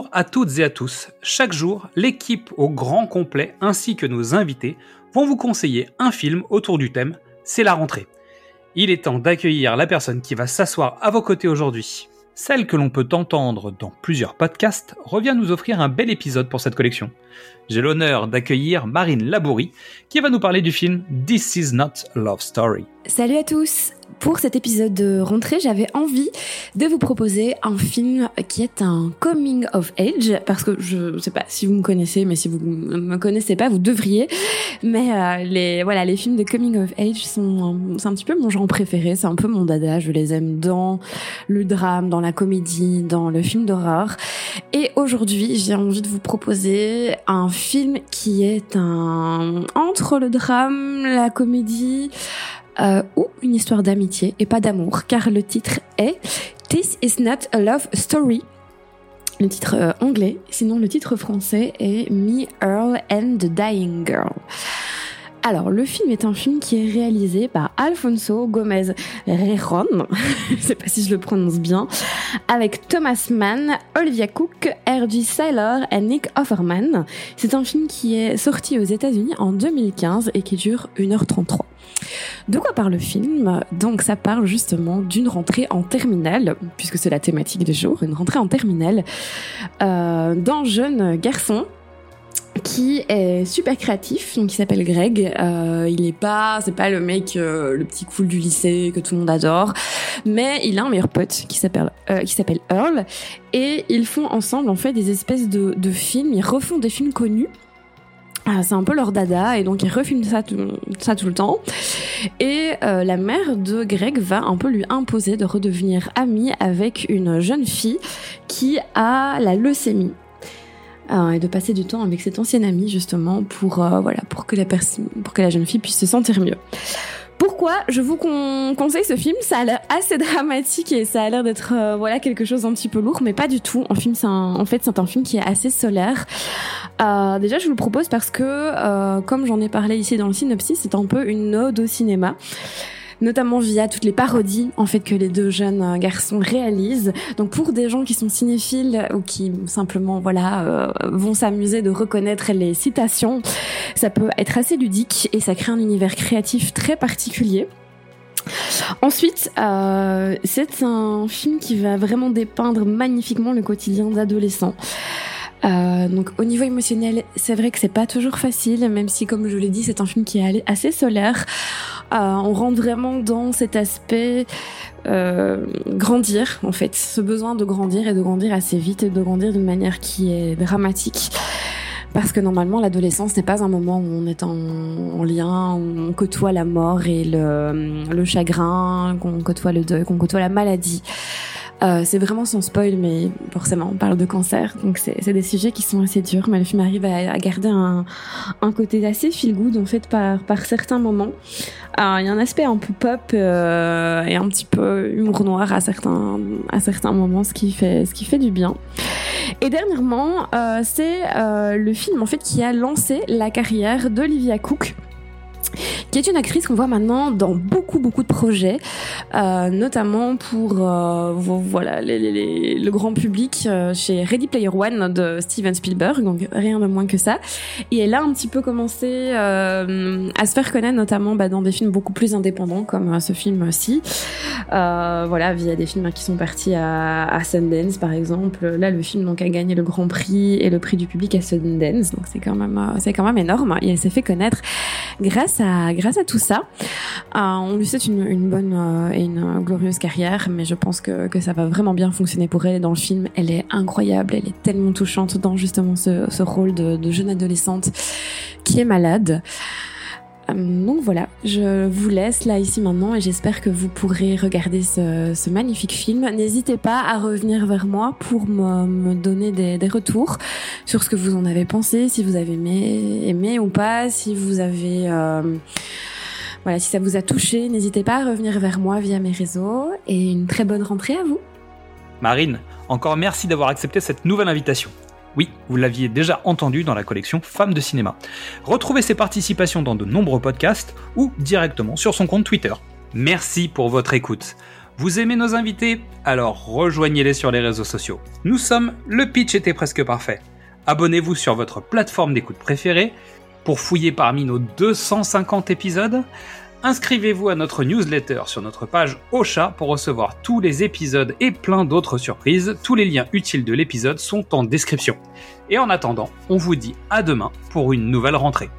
Bonjour à toutes et à tous. Chaque jour, l'équipe au grand complet ainsi que nos invités vont vous conseiller un film autour du thème C'est la rentrée. Il est temps d'accueillir la personne qui va s'asseoir à vos côtés aujourd'hui. Celle que l'on peut entendre dans plusieurs podcasts revient nous offrir un bel épisode pour cette collection. J'ai l'honneur d'accueillir Marine Labourie qui va nous parler du film This Is Not a Love Story. Salut à tous pour cet épisode de rentrée, j'avais envie de vous proposer un film qui est un coming of age, parce que je sais pas si vous me connaissez, mais si vous ne me connaissez pas, vous devriez. Mais euh, les voilà, les films de coming of age sont c'est un petit peu mon genre préféré, c'est un peu mon dada. Je les aime dans le drame, dans la comédie, dans le film d'horreur. Et aujourd'hui, j'ai envie de vous proposer un film qui est un entre le drame, la comédie euh, ou une histoire d'amitié et pas d'amour, car le titre est This is not a love story. Le titre euh, anglais, sinon le titre français est Me, Earl and the Dying Girl. Alors, le film est un film qui est réalisé par Alfonso Gomez Rejon, je sais pas si je le prononce bien, avec Thomas Mann, Olivia Cook, R.G. Saylor et Nick Offerman. C'est un film qui est sorti aux États-Unis en 2015 et qui dure 1h33. De quoi parle le film? Donc ça parle justement d'une rentrée en terminale, puisque c'est la thématique du jour, une rentrée en terminale euh, d'un jeune garçon qui est super créatif, donc il s'appelle Greg. Euh, il est pas, c'est pas le mec, euh, le petit cool du lycée que tout le monde adore, mais il a un meilleur pote qui s'appelle euh, qui s'appelle Earl, et ils font ensemble en fait des espèces de, de films. Ils refont des films connus. Ah, c'est un peu leur dada et donc ils refilment ça tout, ça tout le temps. Et la mère de Greg va un peu lui imposer de redevenir amie avec une jeune fille qui a la leucémie. Euh, et de passer du temps avec cette ancienne amie justement pour euh, voilà pour que la personne pour que la jeune fille puisse se sentir mieux. Pourquoi je vous conseille ce film? Ça a l'air assez dramatique et ça a l'air d'être euh, voilà quelque chose d'un petit peu lourd, mais pas du tout. En film, c'est en fait c'est un film qui est assez solaire. Euh, déjà, je vous le propose parce que, euh, comme j'en ai parlé ici dans le synopsis, c'est un peu une ode au cinéma notamment via toutes les parodies en fait que les deux jeunes euh, garçons réalisent. Donc pour des gens qui sont cinéphiles ou qui simplement voilà euh, vont s'amuser de reconnaître les citations, ça peut être assez ludique et ça crée un univers créatif très particulier. Ensuite, euh, c'est un film qui va vraiment dépeindre magnifiquement le quotidien d'adolescents. Euh, donc au niveau émotionnel, c'est vrai que c'est pas toujours facile, même si comme je l'ai dit, c'est un film qui est assez solaire. Euh, on rentre vraiment dans cet aspect euh, grandir en fait, ce besoin de grandir et de grandir assez vite et de grandir d'une manière qui est dramatique. Parce que normalement, l'adolescence n'est pas un moment où on est en, en, lien, où on côtoie la mort et le, le chagrin, qu'on côtoie le deuil, qu'on côtoie la maladie. Euh, c'est vraiment sans spoil, mais forcément, on parle de cancer, donc c'est des sujets qui sont assez durs, mais le film arrive à, garder un, un, côté assez feel good en fait par, par certains moments. Euh, il y a un aspect un peu pop euh, et un petit peu humour noir à certains à certains moments, ce qui fait ce qui fait du bien. Et dernièrement, c'est le film en fait qui a lancé la carrière d'Olivia Cook qui est une actrice qu'on voit maintenant dans beaucoup beaucoup de projets, euh, notamment pour euh, voilà le grand public euh, chez Ready Player One de Steven Spielberg, donc rien de moins que ça. Et elle a un petit peu commencé à se faire connaître, notamment bah, dans des films beaucoup plus indépendants comme ce film-ci. Voilà, via des films qui sont partis à, à, Sundance par exemple. Là, le film donc a gagné le Grand Prix et le prix du public à Sundance, donc c'est quand même c'est quand même énorme. Et elle s'est fait connaître grâce à grâce à tout ça. Euh, on lui souhaite une, bonne euh, et une glorieuse carrière, mais je pense que, ça va vraiment bien fonctionner pour elle. dans le film, elle est incroyable, elle est tellement touchante dans justement ce, rôle de jeune adolescente qui est malade. Donc voilà, je vous laisse là ici maintenant et j'espère que vous pourrez regarder ce, magnifique film. N'hésitez pas à revenir vers moi pour me, donner des, retours sur ce que vous en avez pensé, si vous avez aimé, aimé ou pas, si vous avez... Euh, voilà, si ça vous a touché, n'hésitez pas à revenir vers moi via mes réseaux et une très bonne rentrée à vous. Marine, encore merci d'avoir accepté cette nouvelle invitation. Oui, vous l'aviez déjà entendu dans la collection Femmes de cinéma. Retrouvez ses participations dans de nombreux podcasts ou directement sur son compte Twitter. Merci pour votre écoute. Vous aimez nos invités? Alors rejoignez-les sur les réseaux sociaux. Nous sommes Le Pitch était presque parfait. Abonnez-vous sur votre plateforme d'écoute préférée pour fouiller parmi nos 250 épisodes. Inscrivez-vous à notre newsletter sur notre page Ocha pour recevoir tous les épisodes et plein d'autres surprises. Tous les liens utiles de l'épisode sont en description. Et en attendant, on vous dit à demain pour une nouvelle rentrée.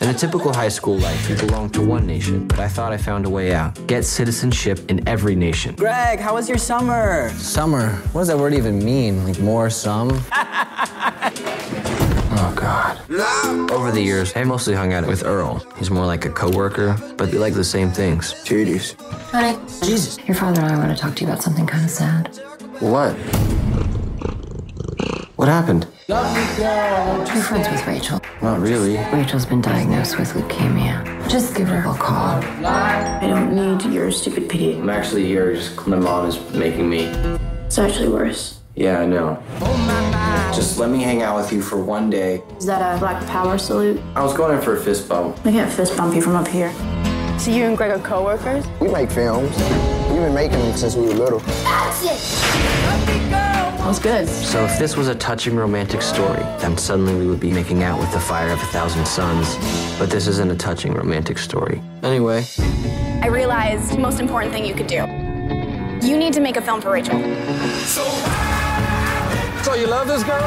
In a typical high school life, you belong to one nation, but I thought I found a way out. Get citizenship in every nation. Greg, how was your summer? Summer? What does that word even mean? Like more, some? Oh, God. Over the years, I mostly hung out with Earl. He's more like a coworker, but we like the same things. Cheaties. Honey, Jesus. your father and I want to talk to you about something kind of sad. What? What happened? You're friends with Rachel. Not really. Rachel's been diagnosed with leukemia. Just give her a call. I don't need your stupid pity. I'm actually here just my mom is making me. It's actually worse. Yeah, I know. Oh Um, Just let me hang out with you for one day. Is that a black power salute? I was going in for a fist bump. I can't fist bump you from up here. So you and Greg are co-workers? We make films. We've been making them since we were little. That's it! That was good. So if this was a touching romantic story, then suddenly we would be making out with the fire of a thousand suns. But this isn't a touching romantic story. Anyway, I realized the most important thing you could do. You need to make a film for Rachel. So you love this girl?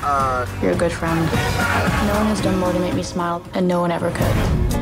Uh, You're a good friend. No one has done more to make me smile, and no one ever could.